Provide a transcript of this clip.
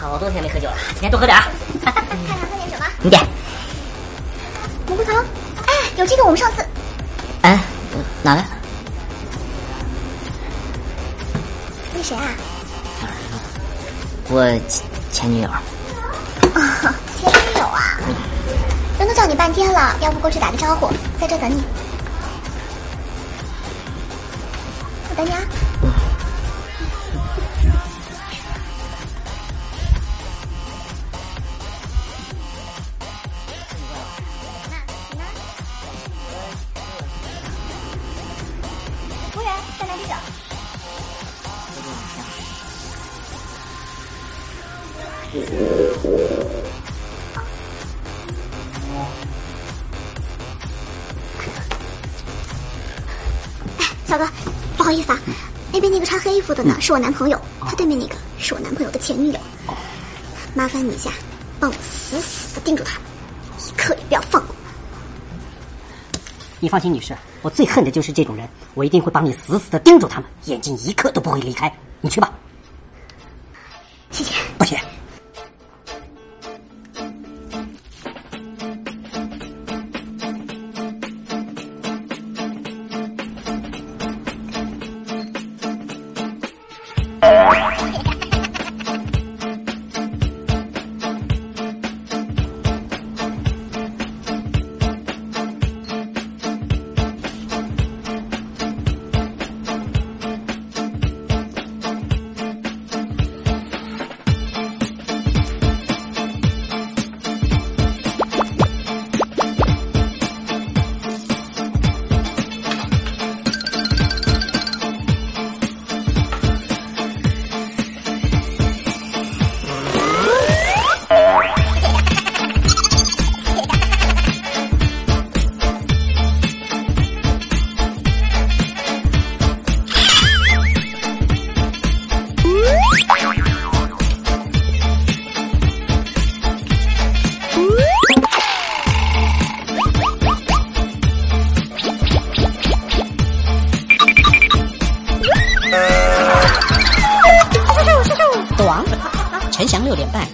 好多天没喝酒了，今天多喝点啊！看看喝点什么？你点。蘑菇汤。哎，有这个我们上次。哎，拿来？那谁啊？我前女友。哦，前女友啊！人都叫你半天了，要不过去打个招呼，在这等你。我等你啊。服再来杯酒。哎，小哥，不好意思啊，那边那个穿黑衣服的呢，是我男朋友，他对面那个是我男朋友的前女友。麻烦你一下，帮我死死的盯住他，一刻也不要放过。你放心，女士，我最恨的就是这种人，我一定会帮你死死的盯住他们，眼睛一刻都不会离开。你去吧。谢谢。不谢。短，陈翔六点半。